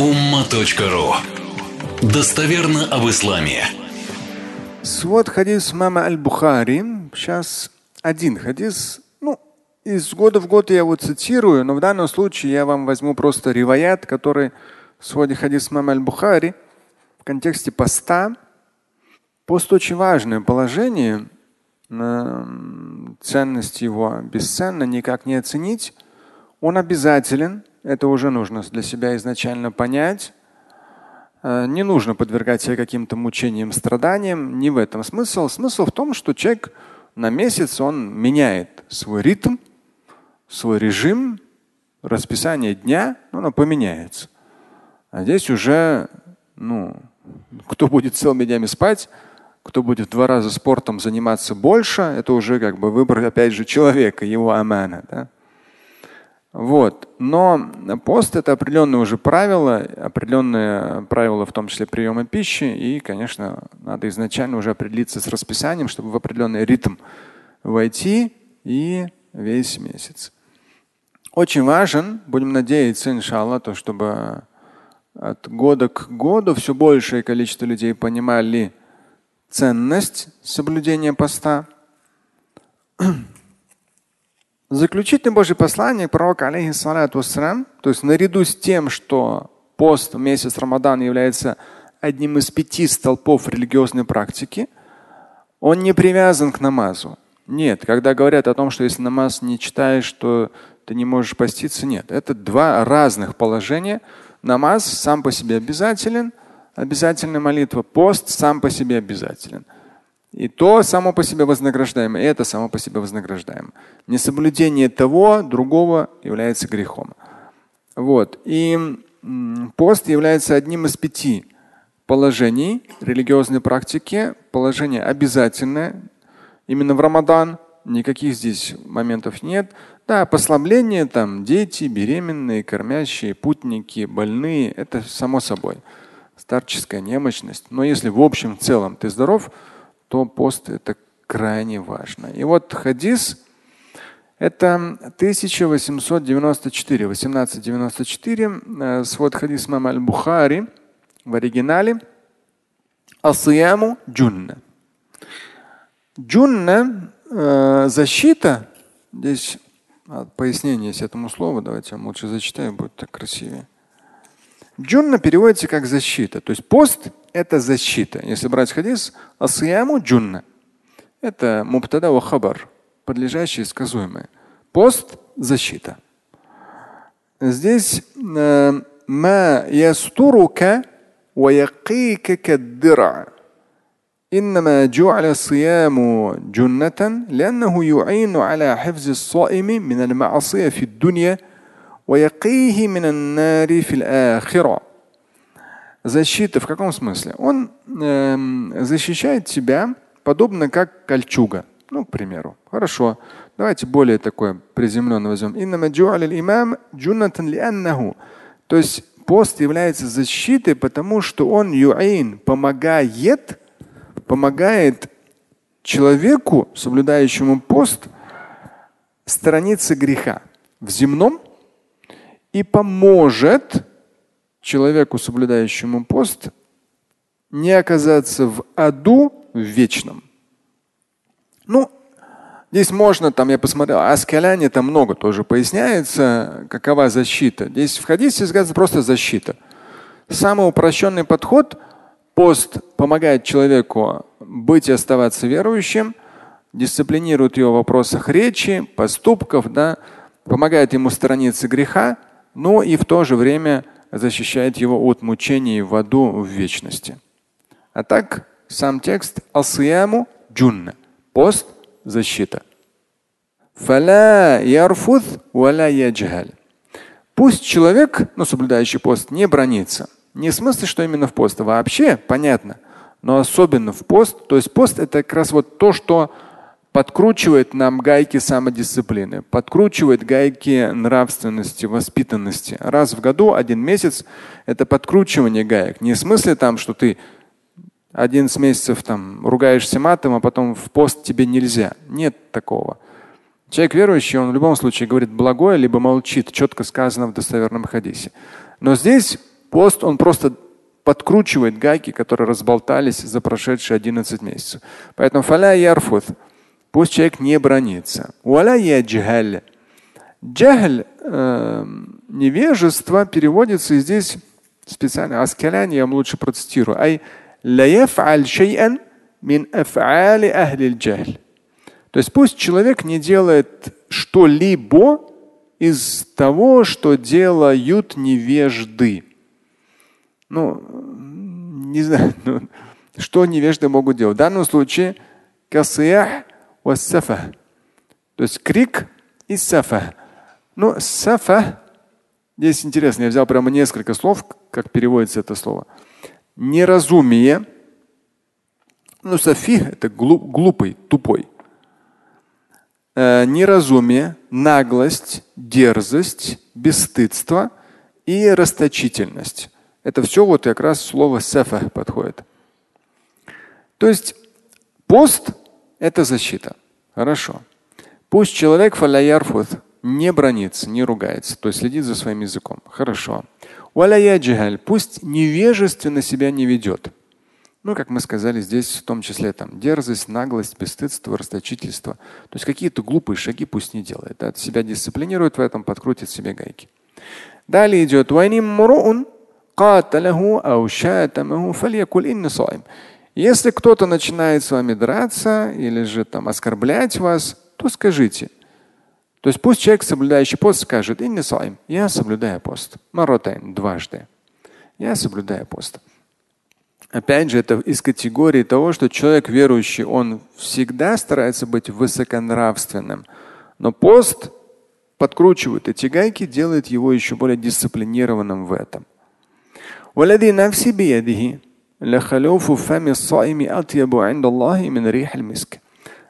umma.ru Достоверно об исламе. Свод хадис мама Аль-Бухари. Сейчас один хадис. Ну, из года в год я его цитирую, но в данном случае я вам возьму просто риваят, который в своде хадис мама Аль-Бухари в контексте поста. Пост очень важное положение. Ценность его бесценна, никак не оценить. Он обязателен. Это уже нужно для себя изначально понять. Э, не нужно подвергать себя каким-то мучениям, страданиям. Не в этом смысл. Смысл в том, что человек на месяц он меняет свой ритм, свой режим, расписание дня, оно поменяется. А здесь уже, ну, кто будет целыми днями спать, кто будет в два раза спортом заниматься больше, это уже как бы выбор, опять же, человека, его амана. Да? Вот. Но пост это определенные уже правила, определенные правила, в том числе приема пищи. И, конечно, надо изначально уже определиться с расписанием, чтобы в определенный ритм войти и весь месяц. Очень важен, будем надеяться, иншаллах, то, чтобы от года к году все большее количество людей понимали ценность соблюдения поста. Заключительное Божье послание пророка, алейхиссалату вассалам, то есть наряду с тем, что пост в месяц Рамадан является одним из пяти столпов религиозной практики, он не привязан к намазу. Нет, когда говорят о том, что если намаз не читаешь, то ты не можешь поститься, нет. Это два разных положения. Намаз сам по себе обязателен, обязательная молитва, пост сам по себе обязателен. И то само по себе вознаграждаемо, и это само по себе вознаграждаемо. Несоблюдение того, другого является грехом. Вот. И пост является одним из пяти положений религиозной практики. Положение обязательное. Именно в Рамадан никаких здесь моментов нет. Да, послабление, там дети, беременные, кормящие, путники, больные, это само собой. Старческая немощность. Но если в общем в целом ты здоров, то пост это крайне важно. И вот хадис это 1894, 1894, э, свод хадис мама Аль-Бухари в оригинале. Асияму джунна. Джунна э, защита. Здесь а, пояснение есть этому слову. Давайте я вам лучше зачитаю, будет так красивее. Джунна переводится как защита. То есть пост – это защита. Если брать хадис, асияму джунна. Это муптада ва хабар, подлежащее сказуемое. Пост – защита. Здесь ма ястурука ва якика каддира. إنما جعل الصيام جنة لأنه يعين على حفظ الصائم من المعصية في الدنيا ويقيه من النار في الآخرة. Защита в каком смысле? Он э, защищает тебя подобно как кольчуга. Ну, к примеру. Хорошо. Давайте более такое приземленное возьмем. То есть пост является защитой, потому что он юаин помогает, помогает человеку, соблюдающему пост, сторониться греха в земном и поможет человеку, соблюдающему пост, не оказаться в аду в вечном. Ну, здесь можно, там я посмотрел, о скаляне там много тоже поясняется, какова защита. Здесь в хадисе сказано просто защита. Самый упрощенный подход – пост помогает человеку быть и оставаться верующим, дисциплинирует его в вопросах речи, поступков, да, помогает ему сторониться греха, но и в то же время защищает его от мучений в аду в вечности. А так сам текст асияму джунна. Пост – защита. Пусть человек, ну, соблюдающий пост, не бронится. Не в смысле, что именно в пост. Вообще понятно. Но особенно в пост. То есть пост это как раз вот то, что подкручивает нам гайки самодисциплины, подкручивает гайки нравственности, воспитанности. Раз в году, один месяц – это подкручивание гаек. Не в смысле там, что ты 11 месяцев там ругаешься матом, а потом в пост тебе нельзя. Нет такого. Человек верующий, он в любом случае говорит благое, либо молчит, четко сказано в достоверном хадисе. Но здесь Пост, он просто подкручивает гайки, которые разболтались за прошедшие 11 месяцев. Поэтому фаля ярфут. Пусть человек не бронится. Джахль, э, невежество переводится здесь специально. Аскалян я вам лучше процитирую. Ай мин. То есть пусть человек не делает что-либо из того, что делают невежды. Ну, не знаю, ну, что невежды могут делать. В данном случае касиях вассафа. То есть крик и сафа. Ну, сафа, здесь интересно, я взял прямо несколько слов, как переводится это слово. Неразумие. Ну, сафи это глупый, тупой. Э, неразумие, наглость, дерзость, бесстыдство и расточительность. Это все вот как раз слово сафа подходит. То есть пост – это защита. Хорошо. Пусть человек фалаярфут не бронится, не ругается, то есть следит за своим языком. Хорошо. Пусть невежественно себя не ведет. Ну, как мы сказали, здесь в том числе там дерзость, наглость, бесстыдство, расточительство. То есть какие-то глупые шаги пусть не делает. Да? Себя дисциплинирует в этом, подкрутит себе гайки. Далее идет если кто-то начинает с вами драться или же там оскорблять вас, то скажите. То есть пусть человек, соблюдающий пост, скажет, я соблюдаю пост. Маротайн, дважды. Я соблюдаю пост. Опять же, это из категории того, что человек верующий, он всегда старается быть высоконравственным. Но пост подкручивает эти гайки, делает его еще более дисциплинированным в этом.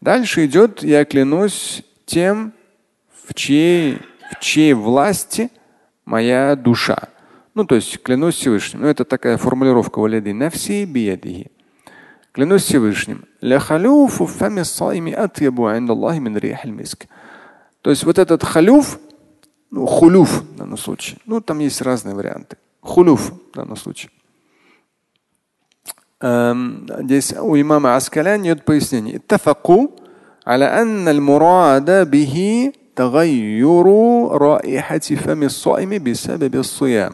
Дальше идет, я клянусь тем, в чьей, в чьей власти моя душа. Ну, то есть клянусь Всевышним. Ну, это такая формулировка валяди нафси биядихи. Клянусь Всевышним. То есть вот этот халюф, ну, хулюф в данном случае. Ну, там есть разные варианты. Хулюф в данном случае. Эм, здесь у имама Аскалян идет пояснение. Аттафаку على أن المراد به تغير رائحة فم الصائم بسبب الصيام.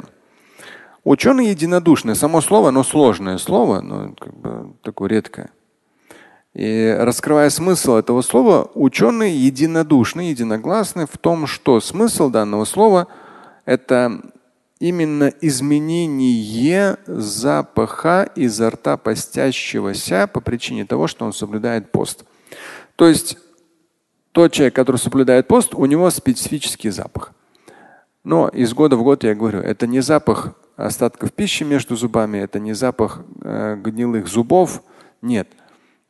Ученые единодушны. Само слово, но сложное слово, но как бы такое редкое. И раскрывая смысл этого слова, ученые единодушны, единогласны в том, что смысл данного слова – это именно изменение запаха изо рта постящегося по причине того, что он соблюдает пост. То есть тот человек, который соблюдает пост, у него специфический запах. Но из года в год я говорю, это не запах остатков пищи между зубами, это не запах э, гнилых зубов. Нет.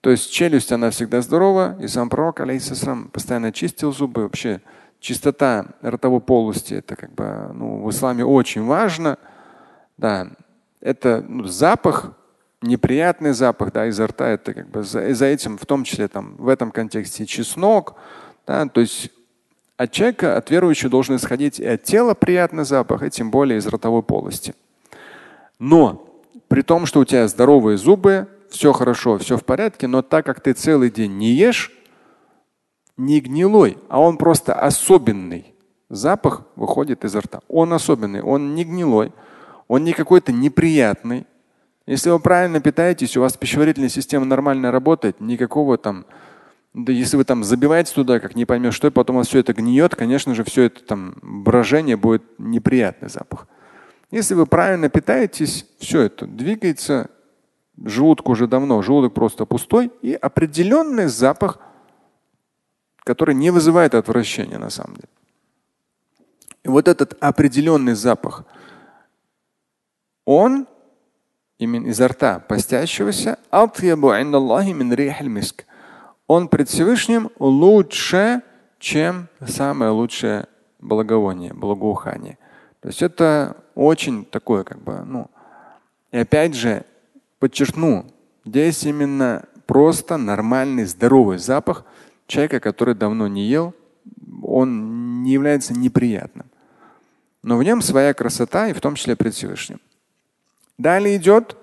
То есть челюсть, она всегда здорова, и сам пророк, алейхиссалам, постоянно чистил зубы. Вообще чистота ротовой полости, это как бы ну, в исламе очень важно. Да, это ну, запах, неприятный запах да, изо рта, это как бы за, за этим, в том числе там, в этом контексте чеснок. Да, то есть от человека, от верующего должен исходить и от тела приятный запах, и тем более из ротовой полости. Но при том, что у тебя здоровые зубы, все хорошо, все в порядке, но так как ты целый день не ешь, не гнилой, а он просто особенный. Запах выходит изо рта. Он особенный, он не гнилой, он не какой-то неприятный. Если вы правильно питаетесь, у вас пищеварительная система нормально работает, никакого там да если вы там забиваете туда, как не поймешь что, и потом у вас все это гниет, конечно же, все это там брожение будет неприятный запах. Если вы правильно питаетесь, все это двигается, желудок уже давно, желудок просто пустой, и определенный запах, который не вызывает отвращения на самом деле. И вот этот определенный запах, он именно изо рта постящегося, он пред Всевышним лучше, чем самое лучшее благовоние, благоухание. То есть это очень такое, как бы, ну, и опять же, подчеркну, здесь именно просто нормальный, здоровый запах человека, который давно не ел, он не является неприятным. Но в нем своя красота, и в том числе пред Всевышним. Далее идет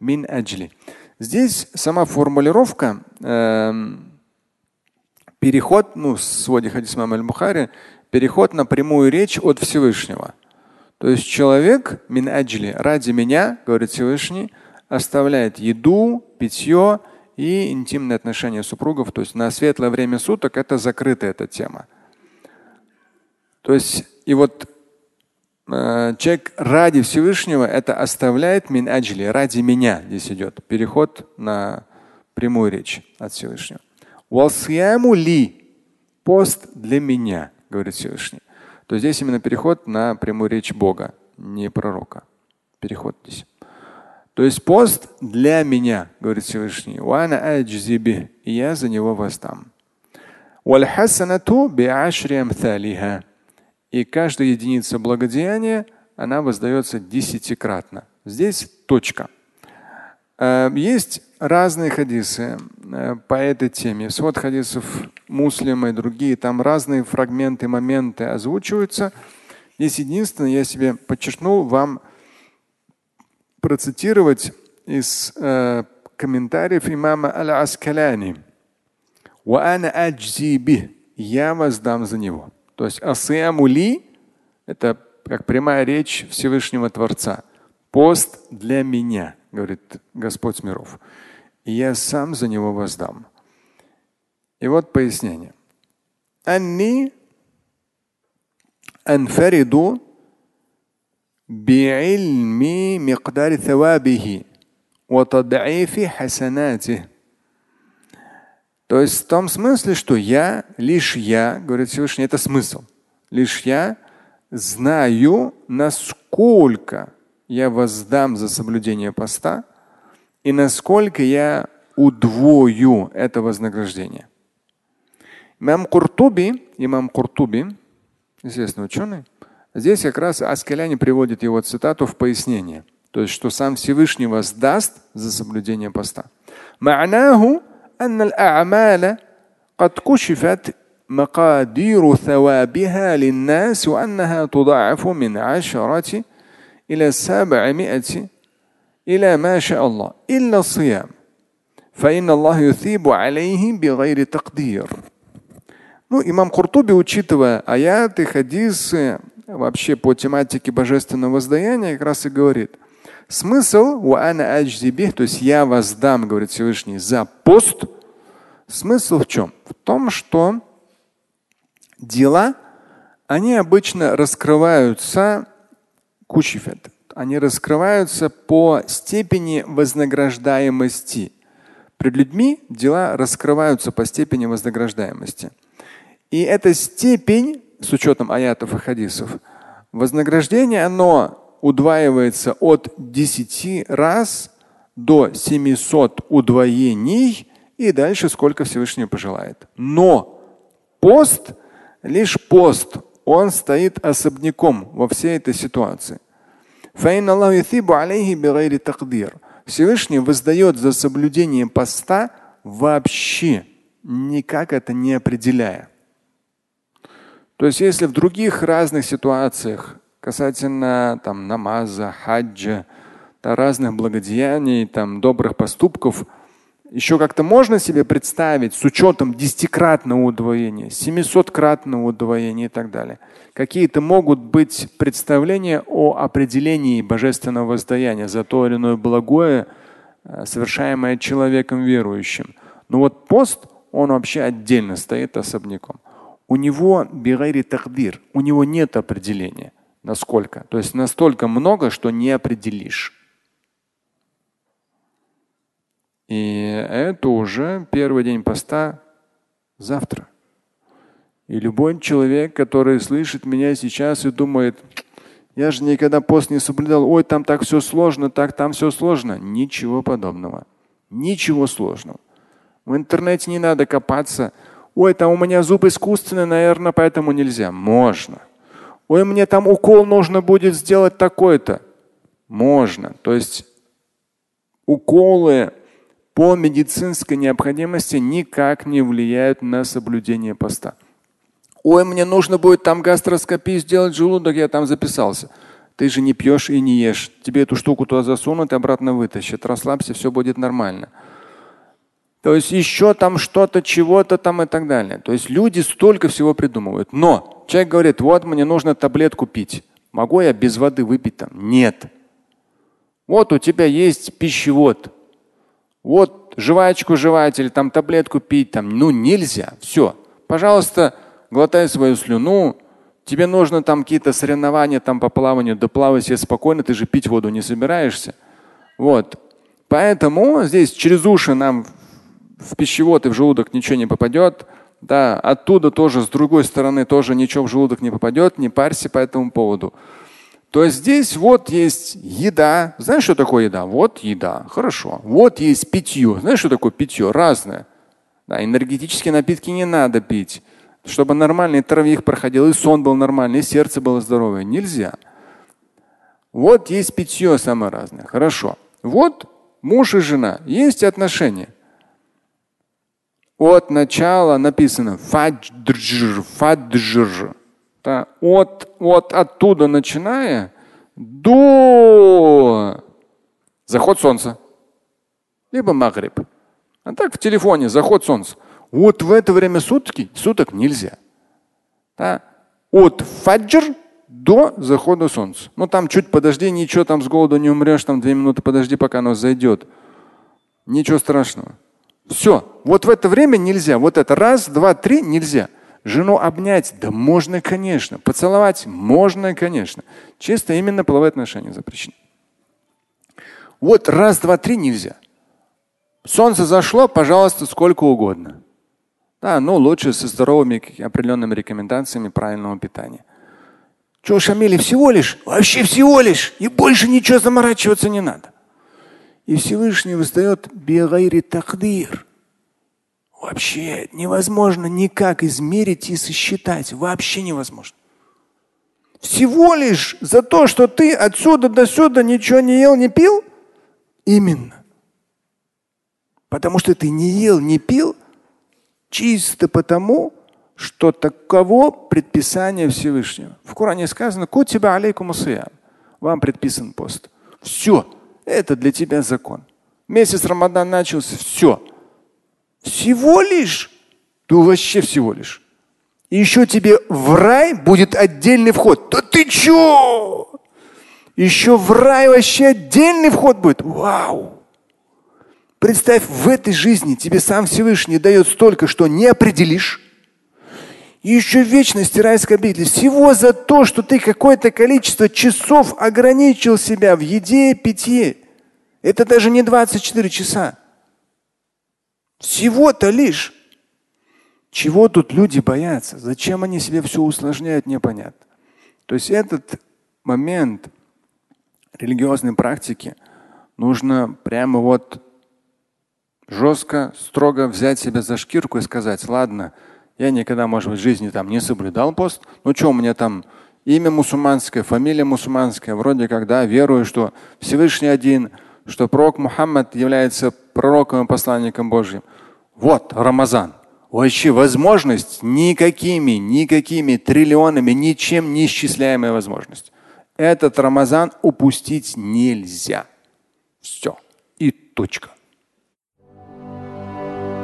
мин аджли. Здесь сама формулировка, э, переход, ну, в своде хадис Мам аль-Бухари, переход на прямую речь от Всевышнего. То есть человек мин аджли, ради меня, говорит Всевышний, оставляет еду, питье и интимные отношения супругов. То есть на светлое время суток это закрыта эта тема. То есть и вот э, человек ради Всевышнего это оставляет мин аджли, ради меня здесь идет переход на прямую речь от Всевышнего. ли пост для меня, говорит Всевышний. То здесь именно переход на прямую речь Бога, не пророка. Переход здесь. То есть пост для меня, говорит Всевышний. И я за него воздам. И каждая единица благодеяния, она воздается десятикратно. Здесь точка. Э, есть разные хадисы э, по этой теме. Свод хадисов муслима и другие, там разные фрагменты, моменты озвучиваются. Здесь единственное, я себе подчеркнул вам процитировать из э, комментариев имама Аль-Аскаляни. Я воздам за него. То есть асиамули – это как прямая речь Всевышнего Творца. Пост для меня, говорит Господь миров. И я сам за него воздам. И вот пояснение. Анни анфариду بعلم مقدار ثوابه وتضعيف حسناته. То есть в том смысле, что я, лишь я, говорит Всевышний, это смысл. Лишь я знаю, насколько я воздам за соблюдение поста и насколько я удвою это вознаграждение. Имам Куртуби, имам Куртуби, известный ученый, Здесь как раз Аскаляне приводит его цитату в пояснение. То есть, что сам Всевышний вас даст за соблюдение поста. معناه أن الأعمال قد كشفت مقادير ثوابها للناس وأنها تضاعف من عشرة إلى سبعمائة إلى ما شاء الله إلا الصيام فإن الله يثيب عليه بغير تقدير. Ну, имам Куртуби, учитывая аяты, хадисы, вообще по тематике божественного воздаяния как раз и говорит. Смысл то есть я воздам, говорит Всевышний, за пост. Смысл в чем? В том, что дела, они обычно раскрываются кучифет. Они раскрываются по степени вознаграждаемости. Пред людьми дела раскрываются по степени вознаграждаемости. И эта степень с учетом аятов и хадисов, вознаграждение, оно удваивается от 10 раз до 700 удвоений и дальше сколько Всевышний пожелает. Но пост, лишь пост, он стоит особняком во всей этой ситуации. Всевышний воздает за соблюдение поста вообще, никак это не определяя. То есть если в других разных ситуациях касательно там, намаза, хаджа, да, разных благодеяний, там, добрых поступков, еще как-то можно себе представить с учетом десятикратного удвоения, семисоткратного удвоения и так далее. Какие-то могут быть представления о определении божественного воздаяния за то или иное благое, э, совершаемое человеком верующим. Но вот пост, он вообще отдельно стоит особняком у него бигайри тагдир, у него нет определения. Насколько? То есть настолько много, что не определишь. И это уже первый день поста завтра. И любой человек, который слышит меня сейчас и думает, я же никогда пост не соблюдал, ой, там так все сложно, так там все сложно. Ничего подобного. Ничего сложного. В интернете не надо копаться. Ой, там у меня зуб искусственный, наверное, поэтому нельзя. Можно. Ой, мне там укол нужно будет сделать такой-то. Можно. То есть уколы по медицинской необходимости никак не влияют на соблюдение поста. Ой, мне нужно будет там гастроскопию сделать желудок, я там записался. Ты же не пьешь и не ешь. Тебе эту штуку туда засунут и обратно вытащат. Расслабься, все будет нормально. То есть еще там что-то, чего-то там и так далее. То есть люди столько всего придумывают. Но человек говорит, вот мне нужно таблетку пить. Могу я без воды выпить там? Нет. Вот у тебя есть пищевод. Вот жвачку жевать или там таблетку пить, там, ну нельзя. Все. Пожалуйста, глотай свою слюну. Тебе нужно там какие-то соревнования там по плаванию, да плавай себе спокойно, ты же пить воду не собираешься. Вот. Поэтому здесь через уши нам в пищевод и в желудок ничего не попадет. Да, оттуда тоже, с другой стороны, тоже ничего в желудок не попадет, не парься по этому поводу. То есть здесь вот есть еда. Знаешь, что такое еда? Вот еда. Хорошо. Вот есть питье. Знаешь, что такое питье? Разное. Да, энергетические напитки не надо пить. Чтобы нормальный травик проходил, и сон был нормальный, и сердце было здоровое. Нельзя. Вот есть питье самое разное. Хорошо. Вот муж и жена. Есть отношения. От начала написано фаджр, фаджр. Да, от, от оттуда начиная до заход солнца. Либо магриб. А так в телефоне заход солнца. Вот в это время сутки, суток нельзя. Да? От фаджр до захода солнца. Ну там чуть подожди, ничего, там с голоду не умрешь, там две минуты подожди, пока оно зайдет. Ничего страшного. Все. Вот в это время нельзя. Вот это раз, два, три нельзя. Жену обнять? Да можно, конечно. Поцеловать? Можно, конечно. Чисто именно половые отношения запрещены. Вот раз, два, три нельзя. Солнце зашло, пожалуйста, сколько угодно. Да, ну лучше со здоровыми определенными рекомендациями правильного питания. Что, Шамили, всего лишь? Вообще всего лишь. И больше ничего заморачиваться не надо. И Всевышний выдает бигайри тахдир. Вообще невозможно никак измерить и сосчитать. Вообще невозможно. Всего лишь за то, что ты отсюда до сюда ничего не ел, не пил? Именно. Потому что ты не ел, не пил чисто потому, что таково предписание Всевышнего. В Коране сказано, кутиба алейкум Вам предписан пост. Все. Это для тебя закон. Месяц Рамадан начался, все. Всего лишь? Да вообще всего лишь. И еще тебе в рай будет отдельный вход. Да ты че? Еще в рай вообще отдельный вход будет. Вау! Представь, в этой жизни тебе сам Всевышний дает столько, что не определишь. И еще вечность райской обители. Всего за то, что ты какое-то количество часов ограничил себя в еде и питье. Это даже не 24 часа. Всего-то лишь. Чего тут люди боятся? Зачем они себе все усложняют, непонятно. То есть этот момент религиозной практики нужно прямо вот жестко, строго взять себя за шкирку и сказать, ладно, я никогда, может быть, в жизни там не соблюдал пост, ну что у меня там имя мусульманское, фамилия мусульманская, вроде как, да, верую, что Всевышний один, что пророк Мухаммад является пророком и посланником Божьим. Вот Рамазан. Вообще возможность никакими, никакими триллионами, ничем не исчисляемая возможность. Этот Рамазан упустить нельзя. Все. И точка.